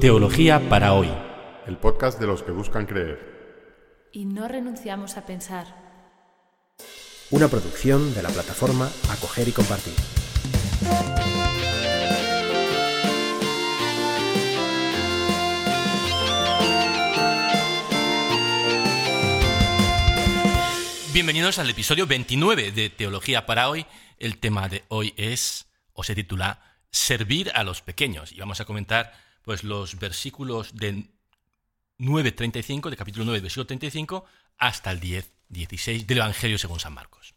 Teología para hoy. El podcast de los que buscan creer. Y no renunciamos a pensar. Una producción de la plataforma Acoger y Compartir. Bienvenidos al episodio 29 de Teología para hoy. El tema de hoy es, o se titula, Servir a los pequeños. Y vamos a comentar pues, los versículos de 9.35, de capítulo 9, versículo 35, hasta el 10, 16 del Evangelio según San Marcos.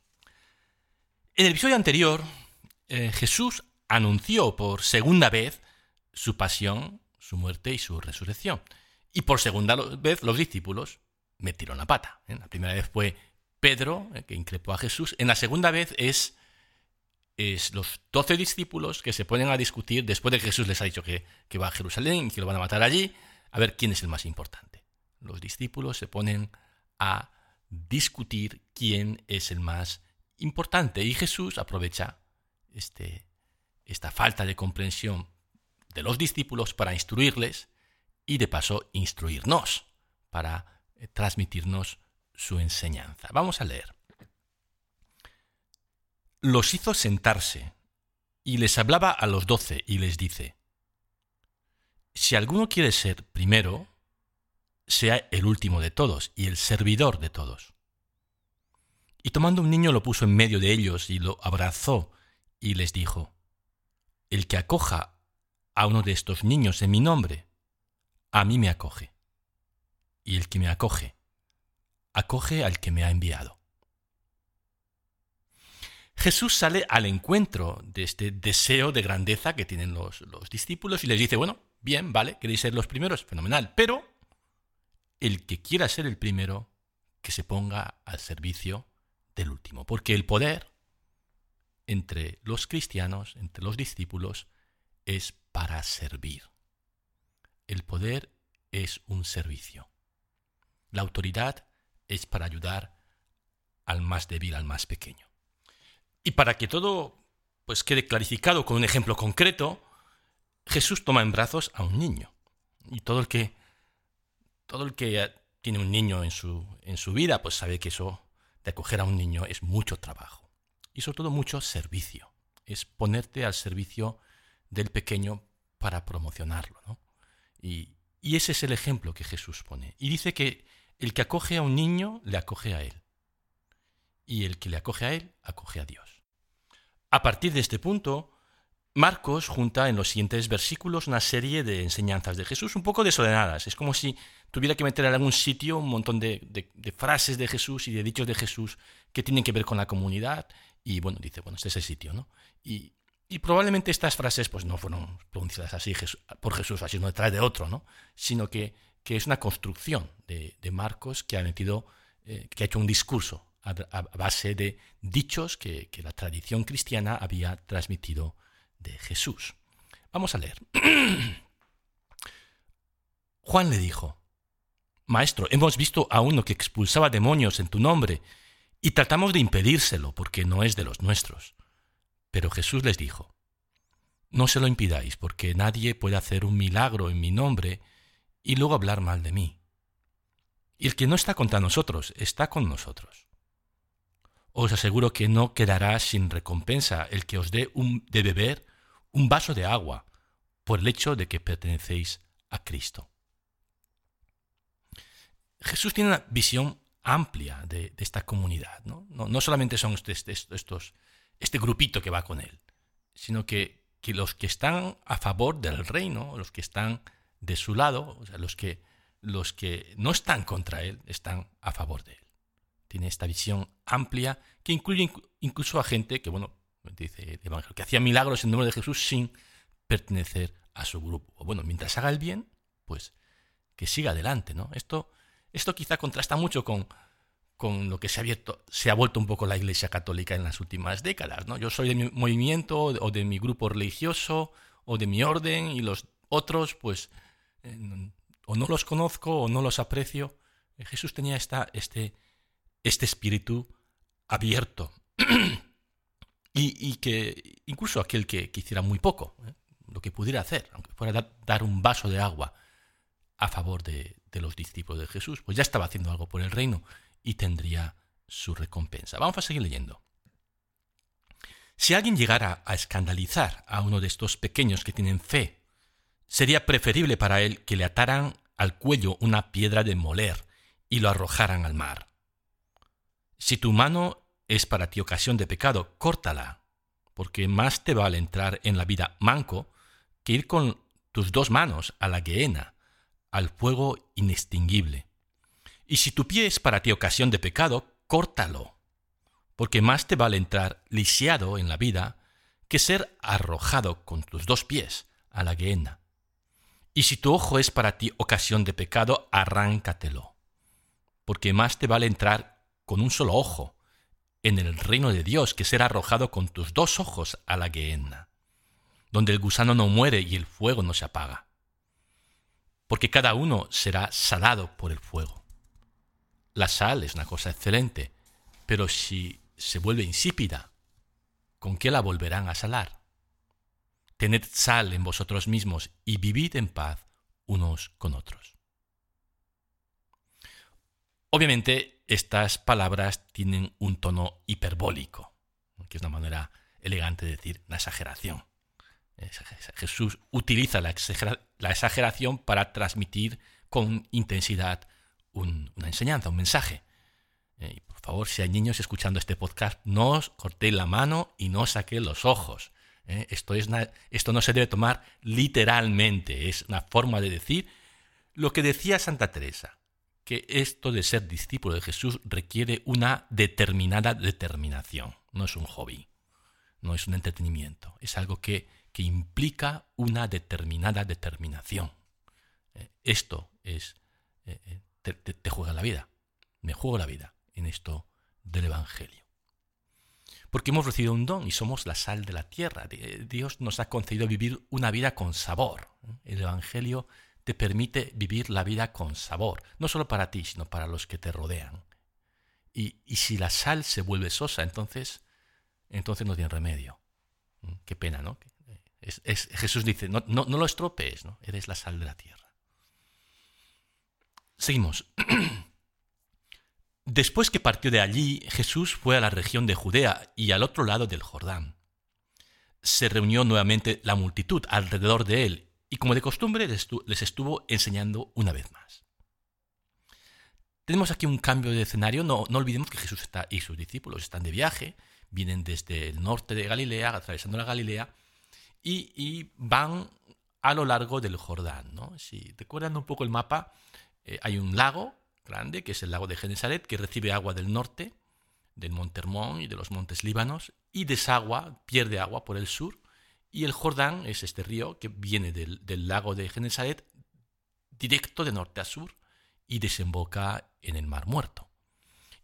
En el episodio anterior, eh, Jesús anunció por segunda vez su pasión, su muerte y su resurrección. Y por segunda vez los discípulos metieron la pata. ¿eh? La primera vez fue Pedro, el que increpó a Jesús. En la segunda vez es, es los doce discípulos que se ponen a discutir después de que Jesús les ha dicho que, que va a Jerusalén y que lo van a matar allí, a ver quién es el más importante. Los discípulos se ponen a discutir quién es el más importante y Jesús aprovecha este, esta falta de comprensión de los discípulos para instruirles y de paso instruirnos, para eh, transmitirnos su enseñanza. Vamos a leer. Los hizo sentarse y les hablaba a los doce y les dice, si alguno quiere ser primero, sea el último de todos y el servidor de todos. Y tomando un niño lo puso en medio de ellos y lo abrazó y les dijo, El que acoja a uno de estos niños en mi nombre, a mí me acoge. Y el que me acoge, acoge al que me ha enviado. Jesús sale al encuentro de este deseo de grandeza que tienen los, los, discípulos y les dice, bueno, bien, vale, queréis ser los primeros, fenomenal, pero el que quiera ser el primero, que se ponga al servicio del último, porque el poder entre los cristianos, entre los discípulos, es para servir. El poder es un servicio. La autoridad es para ayudar al más débil, al más pequeño. Y para que todo pues quede clarificado con un ejemplo concreto, Jesús toma en brazos a un niño. Y todo el que todo el que tiene un niño en su, en su vida, pues sabe que eso de acoger a un niño es mucho trabajo. Y sobre todo mucho servicio. Es ponerte al servicio del pequeño para promocionarlo. ¿no? Y, y ese es el ejemplo que Jesús pone. Y dice que el que acoge a un niño, le acoge a él. Y el que le acoge a él, acoge a Dios. A partir de este punto, Marcos junta en los siguientes versículos una serie de enseñanzas de Jesús un poco desordenadas. Es como si tuviera que meter en algún sitio un montón de, frases de Jesús y de dichos de Jesús que tienen que ver con la comunidad. Y bueno, dice, bueno, este es el sitio, ¿no? Y, y probablemente estas frases pues no fueron pronunciadas así por Jesús, así uno detrás de otro, ¿no? Sino que que es una construcción de, Marcos que ha metido, eh, que ha hecho un discurso a, base de dichos que, la tradición cristiana había transmitido de Jesús. Vamos a leer. Juan le dijo, Maestro, hemos visto a uno que expulsaba demonios en tu nombre y tratamos de impedírselo porque no es de los nuestros. Pero Jesús les dijo, No se lo impidáis porque nadie puede hacer un milagro en mi nombre y luego hablar mal de mí. Y el que no está contra nosotros, está con nosotros. Os aseguro que no quedará sin recompensa el que os dé un, de beber un vaso de agua por el hecho de que pertenecéis a Cristo. Jesús tiene una visión amplia de, esta comunidad. ¿no? Solamente son estos, este grupito que va con él, sino que, que los que están a favor del reino, los que están de su lado, o sea, los que, los que no están contra él están a favor de él. Tiene esta visión amplia que incluye incluso a gente que, bueno, dice el Evangelio, que hacía milagros en nombre de Jesús sin pertenecer a su grupo. O bueno, mientras haga el bien, pues que siga adelante, ¿no? Esto, esto quizá contrasta mucho con, con lo que se ha, abierto, se ha vuelto un poco la Iglesia Católica en las últimas décadas, ¿no? Yo soy de mi movimiento o de mi grupo religioso o de mi orden y los otros, pues, o no los conozco o no los aprecio. Eh, Jesús tenía esta, este, este espíritu abierto y, que, incluso aquel que, hiciera muy poco, ¿eh? lo que pudiera hacer, aunque fuera dar un vaso de agua a favor de, los discípulos de Jesús, pues ya estaba haciendo algo por el reino y tendría su recompensa. Vamos a seguir leyendo. Si alguien llegara a escandalizar a uno de estos pequeños que tienen fe, sería preferible para él que le ataran al cuello una piedra de moler y lo arrojaran al mar. Si tu mano es para ti ocasión de pecado, córtala, porque más te vale entrar en la vida manco que ir con tus dos manos a la gehenna, al fuego inextinguible. Y si tu pie es para ti ocasión de pecado, córtalo, porque más te vale entrar lisiado en la vida que ser arrojado con tus dos pies a la gehenna. Y si tu ojo es para ti ocasión de pecado, arráncatelo, porque más te vale entrar con un solo ojo en el reino de Dios que ser arrojado con tus dos ojos a la gehenna, donde el gusano no muere y el fuego no se apaga. Porque cada uno será salado por el fuego. La sal es una cosa excelente, pero si se vuelve insípida, ¿con qué la volverán a salar? Tened sal en vosotros mismos y vivid en paz unos con otros. Obviamente, estas palabras tienen un tono hiperbólico, que es una manera elegante de decir una exageración. Jesús utiliza la, exageración para transmitir con intensidad una enseñanza, un mensaje. Eh, por favor, si hay niños escuchando este podcast, no os cortéis la mano y no saquéis los ojos. Eh, esto, es esto no se debe tomar literalmente, es una forma de decir lo que decía Santa Teresa que esto de ser discípulo de Jesús requiere una determinada determinación. No es un hobby, no es un entretenimiento, es algo que, implica una determinada determinación. Eh, esto es, eh, eh, te, te juega la vida, me juego la vida en esto del Evangelio. Porque hemos recibido un don y somos la sal de la tierra. Dios nos ha concedido vivir una vida con sabor. El Evangelio te permite vivir la vida con sabor, no solo para ti, sino para los que te rodean. Y, si la sal se vuelve sosa, entonces, entonces no tiene remedio. Mm, qué pena, ¿no? Jesús dice, no, no, no lo estropees, ¿no? Eres la sal de la tierra. Seguimos. Después que partió de allí, Jesús fue a la región de Judea y al otro lado del Jordán. Se reunió nuevamente la multitud alrededor de él y como de costumbre les estuvo enseñando una vez más. Tenemos aquí un cambio de escenario, no, olvidemos que Jesús está, y sus discípulos están de viaje, vienen desde el norte de Galilea, atravesando la Galilea, y, van a lo largo del Jordán. ¿no? Si recuerdan un poco el mapa, eh, hay un lago grande, que es el lago de Genesaret, que recibe agua del norte, del monte Hermón y de los montes Líbanos, y desagua, pierde agua por el sur, y el Jordán es este río que viene del, lago de Genesaret directo de norte a sur y desemboca en el Mar Muerto.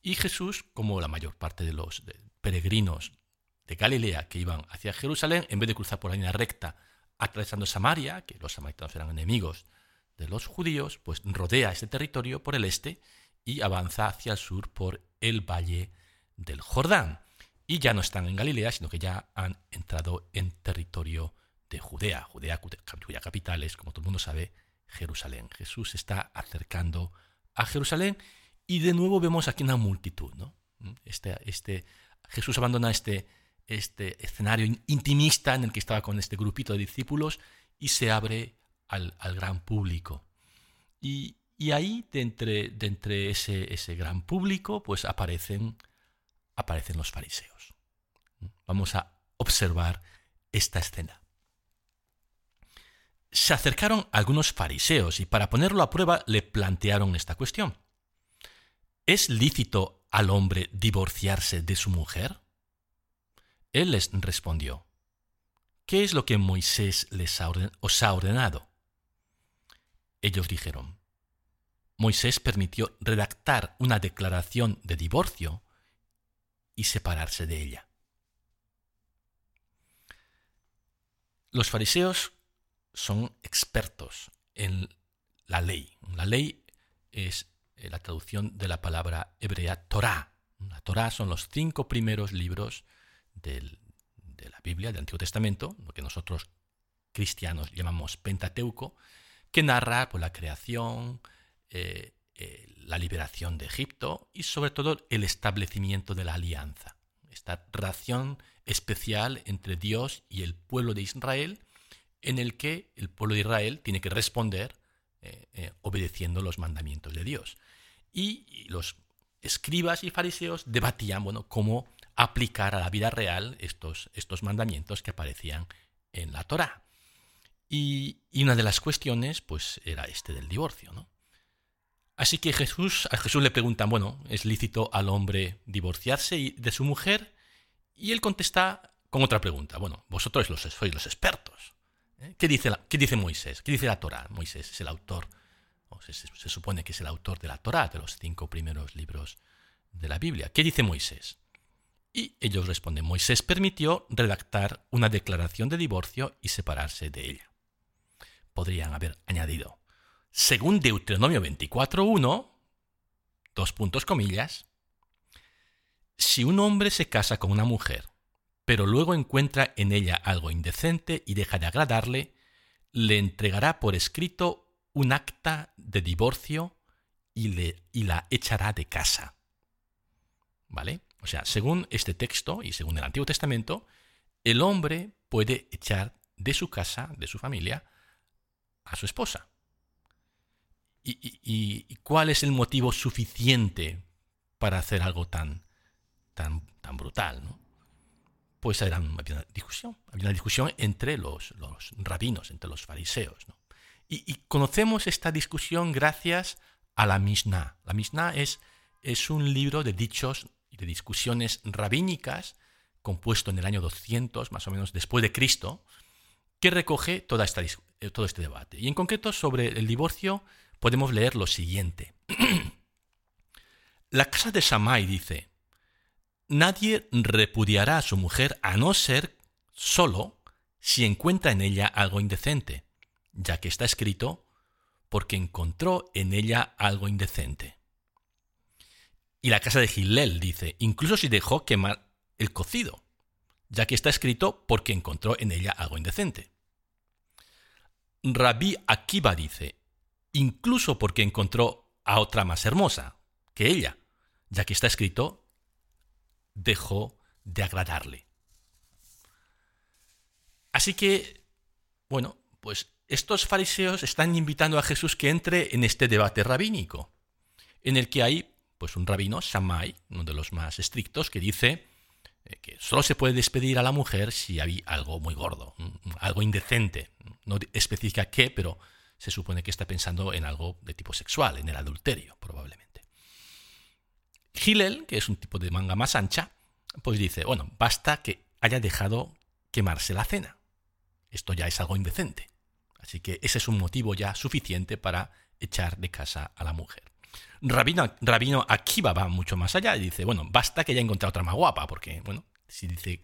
Y Jesús, como la mayor parte de los peregrinos de Galilea que iban hacia Jerusalén, en vez de cruzar por la línea recta atravesando Samaria, que los samaritanos eran enemigos de los judíos, pues rodea ese territorio por el este y avanza hacia el sur por el valle del Jordán y ya no están en Galilea, sino que ya han entrado en territorio de Judea. Judea, cuya capital es, como todo el mundo sabe, Jerusalén. Jesús se está acercando a Jerusalén y de nuevo vemos aquí una multitud. ¿no? Este, este, Jesús abandona este, este escenario intimista en el que estaba con este grupito de discípulos y se abre al, gran público. Y, ahí, de entre, entre ese, ese gran público, pues aparecen aparecen los fariseos. Vamos a observar esta escena. Se acercaron algunos fariseos y para ponerlo a prueba le plantearon esta cuestión. ¿Es lícito al hombre divorciarse de su mujer? Él les respondió, ¿qué es lo que Moisés les os ha ordenado? Ellos dijeron, Moisés permitió redactar una declaración de divorcio y separarse de ella. Los fariseos son expertos en la ley. La ley es eh, la traducción de la palabra hebrea Torah. La Torah son los cinco primeros libros del, de la Biblia, del Antiguo Testamento, lo que nosotros cristianos llamamos Pentateuco, que narra pues, la creación, eh, eh, la liberación de Egipto y sobre todo el establecimiento de la alianza. Esta relación especial entre Dios y el pueblo de Israel, en el que el pueblo de Israel tiene que responder eh, obedeciendo los mandamientos de Dios. Y los escribas y fariseos debatían bueno, cómo aplicar a la vida real estos, estos mandamientos que aparecían en la Torá. Y, una de las cuestiones, pues, era este del divorcio, ¿no? Así que Jesús, a Jesús le preguntan, bueno, ¿es lícito al hombre divorciarse de su mujer? Y él contesta con otra pregunta. Bueno, vosotros sois los expertos. ¿eh? ¿Qué, dice ¿Qué dice Moisés? ¿Qué dice la Torá? Moisés es el autor, o se, se, supone que es el autor de la Torá, de los cinco primeros libros de la Biblia. ¿Qué dice Moisés? Y ellos responden, Moisés permitió redactar una declaración de divorcio y separarse de ella podrían haber añadido. Según Deuteronomio 24.1, dos puntos comillas, si un hombre se casa con una mujer, pero luego encuentra en ella algo indecente y deja de agradarle, le entregará por escrito un acta de divorcio y, le, y la echará de casa. ¿Vale? O sea, según este texto y según el Antiguo Testamento, el hombre puede echar de su casa, de su familia, a su esposa. ¿Y, cuál es el motivo suficiente para hacer algo tan, tan, tan brutal? ¿no? Pues había una discusión, había una discusión entre los, rabinos, entre los fariseos. ¿no? Y, conocemos esta discusión gracias a la Mishnah. La Mishnah es, es un libro de dichos y de discusiones rabínicas compuesto en el año 200, más o menos después de Cristo, que recoge toda esta, eh, todo este debate. Y en concreto sobre el divorcio podemos leer lo siguiente. La casa de Shammai dice, nadie repudiará a su mujer a no ser solo si encuentra en ella algo indecente, ya que está escrito, porque encontró en ella algo indecente. Y la casa de Gilel dice, incluso si dejó quemar el cocido, ya que está escrito, porque encontró en ella algo indecente. Rabí Akiva dice, incluso porque encontró a otra más hermosa que ella, ya que está escrito, dejó de agradarle. Así que, bueno, pues estos fariseos están invitando a Jesús que entre en este debate rabínico, en el que hay pues un rabino, Shammai, uno de los más estrictos, que dice eh, que solo se puede despedir a la mujer si hay algo muy gordo, algo indecente. No especifica qué, pero se supone que está pensando en algo de tipo sexual, en el adulterio, probablemente. Hillel, que es un tipo de manga más ancha, pues dice, bueno, basta que haya dejado quemarse la cena. Esto ya es algo indecente. Así que ese es un motivo ya suficiente para echar de casa a la mujer. Rabino, Rabino Akiva va mucho más allá y dice, bueno, basta que haya encontrado otra más guapa, porque, bueno, si dice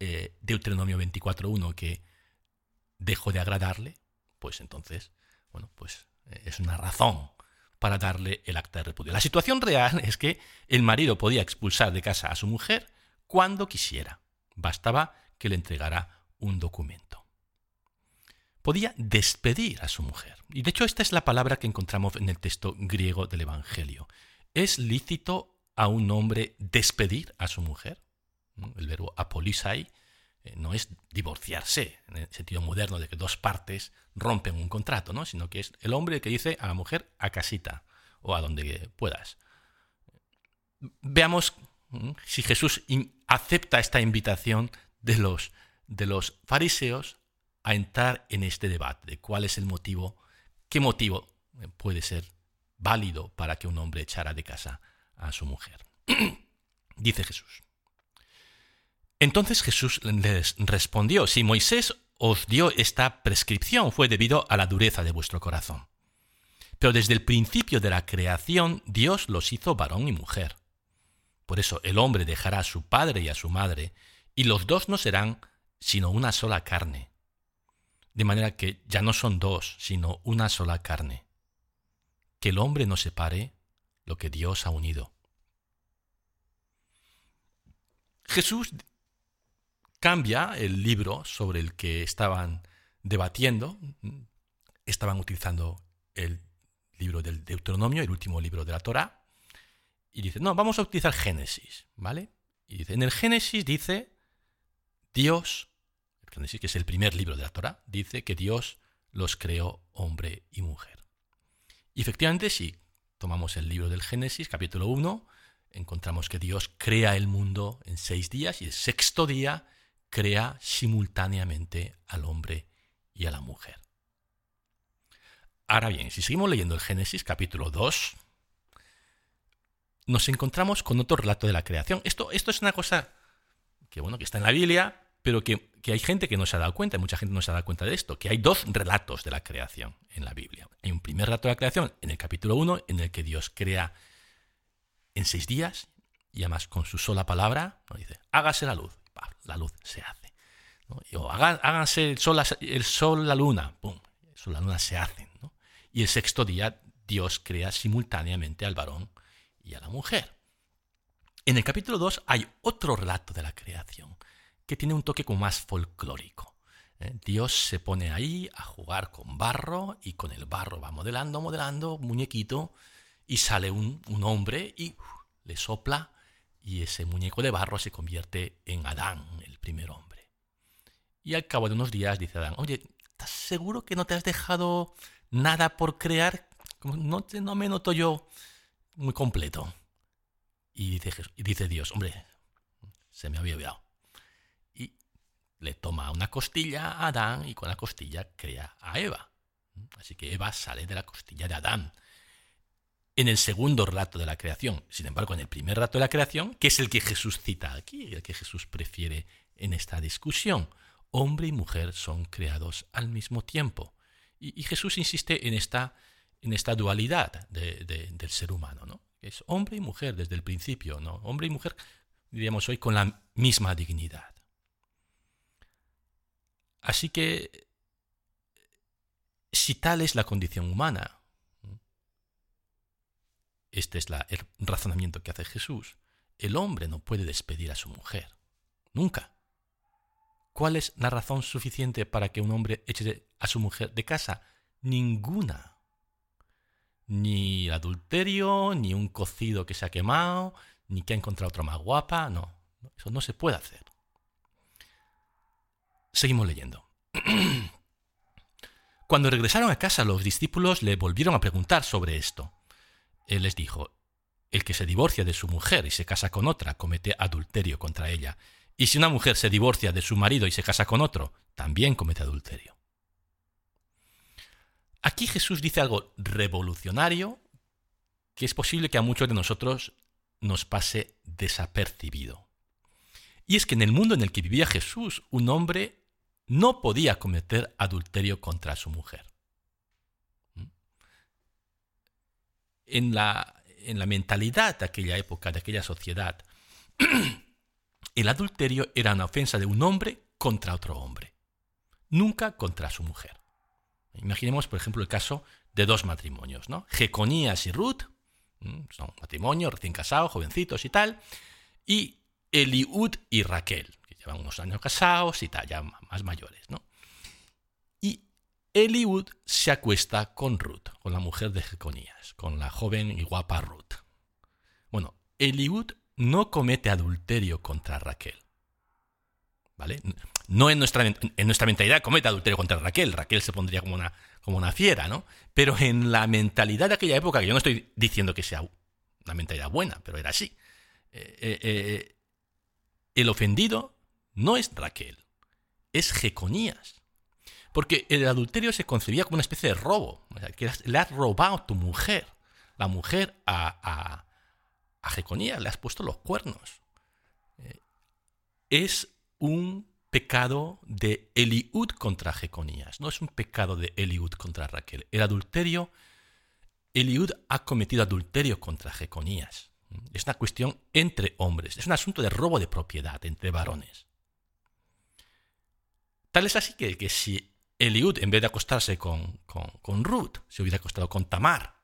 eh, Deuteronomio 24.1 que dejó de agradarle, pues entonces, bueno, pues eh, es una razón para darle el acta de repudio. La situación real es que el marido podía expulsar de casa a su mujer cuando quisiera. Bastaba que le entregara un documento podía despedir a su mujer. Y de hecho esta es la palabra que encontramos en el texto griego del Evangelio. ¿Es lícito a un hombre despedir a su mujer? El verbo apolisai eh, no es divorciarse, en el sentido moderno de que dos partes rompen un contrato, ¿no? sino que es el hombre que dice a la mujer a casita o a donde puedas. Veamos si Jesús acepta esta invitación de los, de los fariseos a entrar en este debate de cuál es el motivo, qué motivo puede ser válido para que un hombre echara de casa a su mujer. Dice Jesús. Entonces Jesús les respondió, si Moisés os dio esta prescripción fue debido a la dureza de vuestro corazón. Pero desde el principio de la creación Dios los hizo varón y mujer. Por eso el hombre dejará a su padre y a su madre, y los dos no serán sino una sola carne de manera que ya no son dos, sino una sola carne. Que el hombre no separe lo que Dios ha unido. Jesús cambia el libro sobre el que estaban debatiendo. Estaban utilizando el libro del Deuteronomio, el último libro de la Torá, y dice, no, vamos a utilizar Génesis, ¿vale? Y dice, en el Génesis dice, Dios, que es el primer libro de la Torá, dice que Dios los creó hombre y mujer. Y efectivamente, si tomamos el libro del Génesis, capítulo 1, encontramos que Dios crea el mundo en seis días y el sexto día crea simultáneamente al hombre y a la mujer. Ahora bien, si seguimos leyendo el Génesis capítulo 2, nos encontramos con otro relato de la creación. Esto, esto es una cosa que, bueno, que está en la Biblia, pero que, que, hay gente que no se ha dado cuenta, mucha gente no se ha dado cuenta de esto, que hay dos relatos de la creación en la Biblia. Hay un primer relato de la creación en el capítulo 1, en el que Dios crea en seis días, y además con su sola palabra, dice, hágase la luz, la luz se hace. O háganse el sol, el sol, la luna, pum, el sol, la luna se hacen. Y el sexto día Dios crea simultáneamente al varón y a la mujer. En el capítulo 2 hay otro relato de la creación que tiene un toque como más folclórico. ¿eh? Dios se pone ahí a jugar con barro y con el barro va modelando, modelando, muñequito, y sale un, hombre y le sopla y ese muñeco de barro se convierte en Adán, el primer hombre. Y al cabo de unos días dice Adán, oye, ¿estás seguro que no te has dejado nada por crear, no, no me noto yo muy completo. Y dice, y dice Dios, hombre, se me había olvidado. Y le toma una costilla a Adán y con la costilla crea a Eva. Así que Eva sale de la costilla de Adán. En el segundo relato de la creación, sin embargo, en el primer relato de la creación, que es el que Jesús cita aquí, el que Jesús prefiere en esta discusión, hombre y mujer son creados al mismo tiempo. Y, Jesús insiste en esta, en esta dualidad del ser humano, ¿no? Es hombre y mujer desde el principio, ¿no? Hombre y mujer, diríamos hoy, con la misma dignidad. Así que, si tal es la condición humana, este es la, el razonamiento que hace Jesús, el hombre no puede despedir a su mujer. Nunca. ¿Cuál es la razón suficiente para que un hombre eche a su mujer de casa? Ninguna. Ni adulterio, ni un cocido que se ha quemado, ni que ha encontrado otra más guapa, no. Eso no se puede hacer. Seguimos leyendo. Cuando regresaron a casa los discípulos le volvieron a preguntar sobre esto. Él les dijo, el que se divorcia de su mujer y se casa con otra comete adulterio contra ella, y si una mujer se divorcia de su marido y se casa con otro, también comete adulterio. Aquí Jesús dice algo revolucionario que es posible que a muchos de nosotros nos pase desapercibido. Y es que en el mundo en el que vivía Jesús, un hombre no podía cometer adulterio contra su mujer. En la, en la mentalidad de aquella época, de aquella sociedad, el adulterio era una ofensa de un hombre contra otro hombre, nunca contra su mujer. Imaginemos, por ejemplo, el caso de dos matrimonios, ¿no? Jeconías y Ruth, son matrimonios recién casados, jovencitos y tal, y Eliud y Raquel, que llevan unos años casados y tal, ya más mayores, ¿no? Eliud se acuesta con Ruth, con la mujer de Jeconías, con la joven y guapa Ruth. Bueno, Eliud no comete adulterio contra Raquel. ¿Vale? No en nuestra, en nuestra mentalidad comete adulterio contra Raquel. Raquel se pondría como una, como una fiera, ¿no? Pero en la mentalidad de aquella época, que yo no estoy diciendo que sea una mentalidad buena, pero era así. Eh, eh, eh, el ofendido no es Raquel, es Jeconías. Porque el adulterio se concebía como una especie de robo. le has robado a tu mujer. La mujer a, a Jeconías le has puesto los cuernos. Eh, es un pecado de Eliud contra Jeconías, no es un pecado de Eliud contra Raquel. El adulterio, Eliud ha cometido adulterio contra Jeconías. Es una cuestión entre hombres, es un asunto de robo de propiedad entre varones. Tal es así que, que si Eliud, en vez de acostarse con, con, con Ruth, se hubiera acostado con Tamar,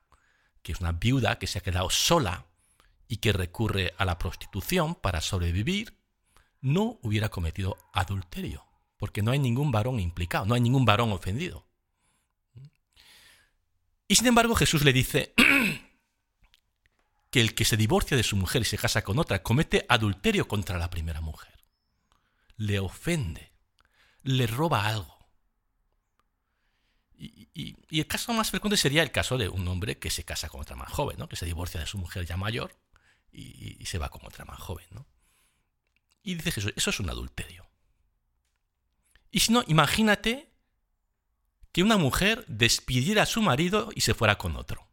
que es una viuda que se ha quedado sola y que recurre a la prostitución para sobrevivir, no hubiera cometido adulterio, porque no hay ningún varón implicado, no hay ningún varón ofendido. Y sin embargo Jesús le dice que el que se divorcia de su mujer y se casa con otra comete adulterio contra la primera mujer. Le ofende, le roba algo. Y, el caso más frecuente sería el caso de un hombre que se casa con otra más joven, ¿no? que se divorcia de su mujer ya mayor y, se va con otra más joven. ¿no? Y dice Jesús, eso es un adulterio. Y si no, imagínate que una mujer despidiera a su marido y se fuera con otro.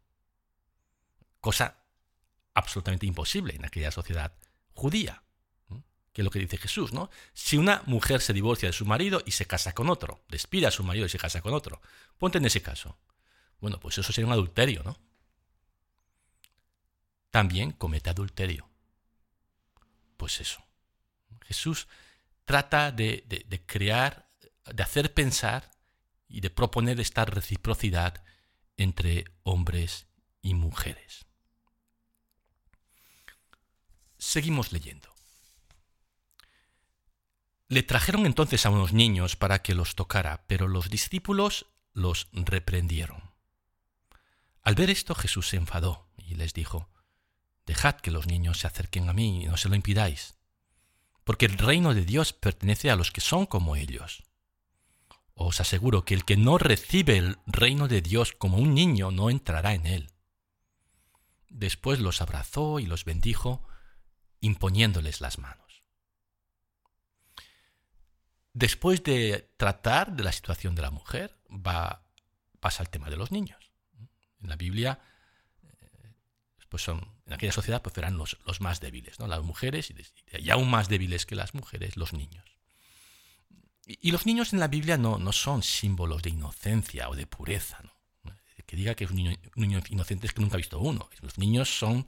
Cosa absolutamente imposible en aquella sociedad judía, que es lo que dice Jesús, ¿no? Si una mujer se divorcia de su marido y se casa con otro, despide a su marido y se casa con otro, ponte en ese caso. Bueno, pues eso sería un adulterio, ¿no? También comete adulterio. Pues eso. Jesús trata de, de crear, de hacer pensar y de proponer esta reciprocidad entre hombres y mujeres. Seguimos leyendo. Le trajeron entonces a unos niños para que los tocara, pero los discípulos los reprendieron. Al ver esto Jesús se enfadó y les dijo, Dejad que los niños se acerquen a mí y no se lo impidáis, porque el reino de Dios pertenece a los que son como ellos. Os aseguro que el que no recibe el reino de Dios como un niño no entrará en él. Después los abrazó y los bendijo, imponiéndoles las manos. Después de tratar de la situación de la mujer, va, pasa al tema de los niños. En la Biblia, eh, pues en aquella sociedad pues eran los, los más débiles, ¿no? las mujeres y, aún más débiles que las mujeres, los niños. Y, los niños en la Biblia no, no, son símbolos de inocencia o de pureza. Que diga que es un niño inocente es que nunca ha visto uno. Los niños son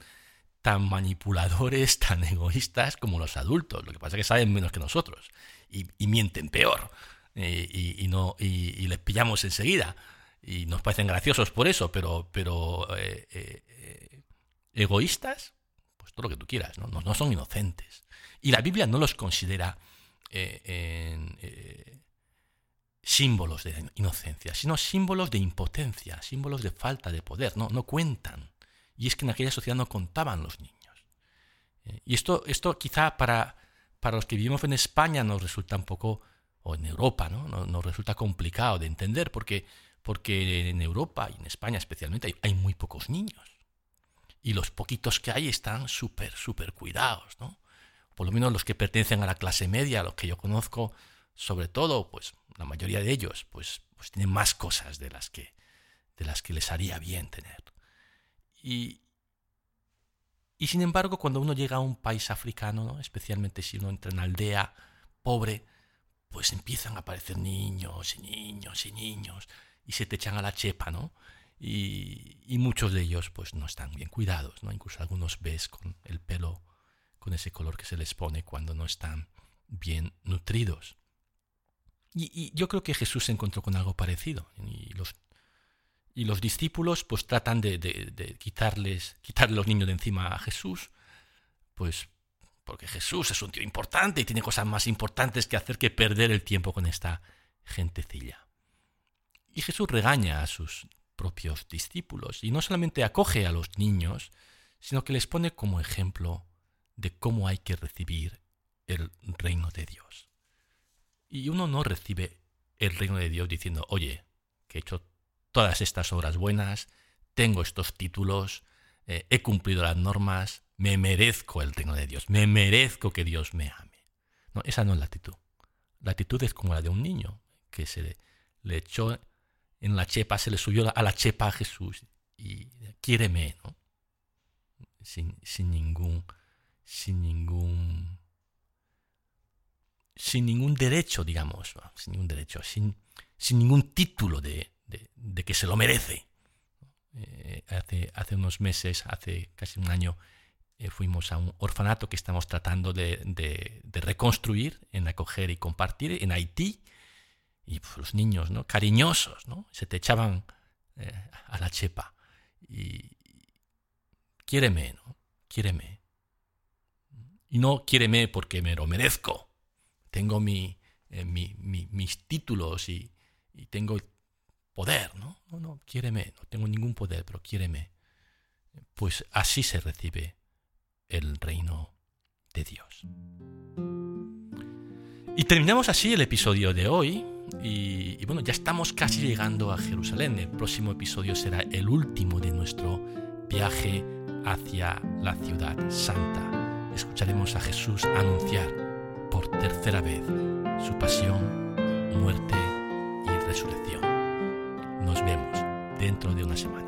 tan manipuladores, tan egoístas como los adultos. Lo que pasa es que saben menos que nosotros y, mienten peor y, no, y, les pillamos enseguida y nos parecen graciosos por eso, pero, pero eh, eh, egoístas, pues todo lo que tú quieras, ¿no? No, son inocentes. Y la Biblia no los considera eh, símbolos de inocencia, sino símbolos de impotencia, símbolos de falta de poder, no, no cuentan. Y es que en aquella sociedad no contaban los niños. Eh, y esto, esto quizá para, para los que vivimos en España nos resulta un poco, o en Europa, ¿no? Nos, resulta complicado de entender porque, porque en Europa y en España especialmente hay, muy pocos niños. Y los poquitos que hay están súper, súper cuidados, ¿no? Por lo menos los que pertenecen a la clase media, los que yo conozco, sobre todo, pues la mayoría de ellos, pues, pues tienen más cosas de las que, de las que les haría bien tener. Y, y sin embargo, cuando uno llega a un país africano, especialmente si uno entra en aldea pobre, pues empiezan a aparecer niños y niños y niños y se te echan a la chepa, ¿no? Y, y, muchos de ellos pues no están bien cuidados, ¿no? Incluso algunos ves con el pelo, con ese color que se les pone cuando no están bien nutridos. Y, y yo creo que Jesús se encontró con algo parecido y los y los discípulos pues tratan de, quitarles, quitarle los niños de encima a Jesús, pues porque Jesús es un tío importante y tiene cosas más importantes que hacer que perder el tiempo con esta gentecilla. Y Jesús regaña a sus propios discípulos y no solamente acoge a los niños, sino que les pone como ejemplo de cómo hay que recibir el reino de Dios. Y uno no recibe el reino de Dios diciendo, oye, que he hecho todas estas obras buenas, tengo estos títulos, eh, he cumplido las normas, me merezco el reino de Dios, me merezco que Dios me ame. Esa no es la actitud. La actitud es como la de un niño que se le, echó en la chepa, se le subió a la chepa a Jesús y quiéreme, ¿no? Sin, sin ningún, sin ningún, sin ningún derecho, digamos, sin ningún derecho, sin, sin ningún título de, de, que se lo merece. Eh, hace, hace unos meses, hace casi un año, eh, fuimos a un orfanato que estamos tratando de, reconstruir, en acoger y compartir en Haití. Y pues, los niños, ¿no? Cariñosos, ¿no? Se te echaban eh, a la chepa. Y quiéreme, ¿no? Quiéreme. Y no quiéreme porque me lo merezco, tengo mi, eh, mis títulos y, y, tengo poder, ¿no? No, no, quiéreme, no tengo ningún poder, pero quiéreme. Pues así se recibe el reino de Dios. Y terminamos así el episodio de hoy. Y, bueno, ya estamos casi llegando a Jerusalén. El próximo episodio será el último de nuestro viaje hacia la ciudad santa. Escucharemos a Jesús anunciar por tercera vez su pasión, muerte y resurrección. Dentro de una semana.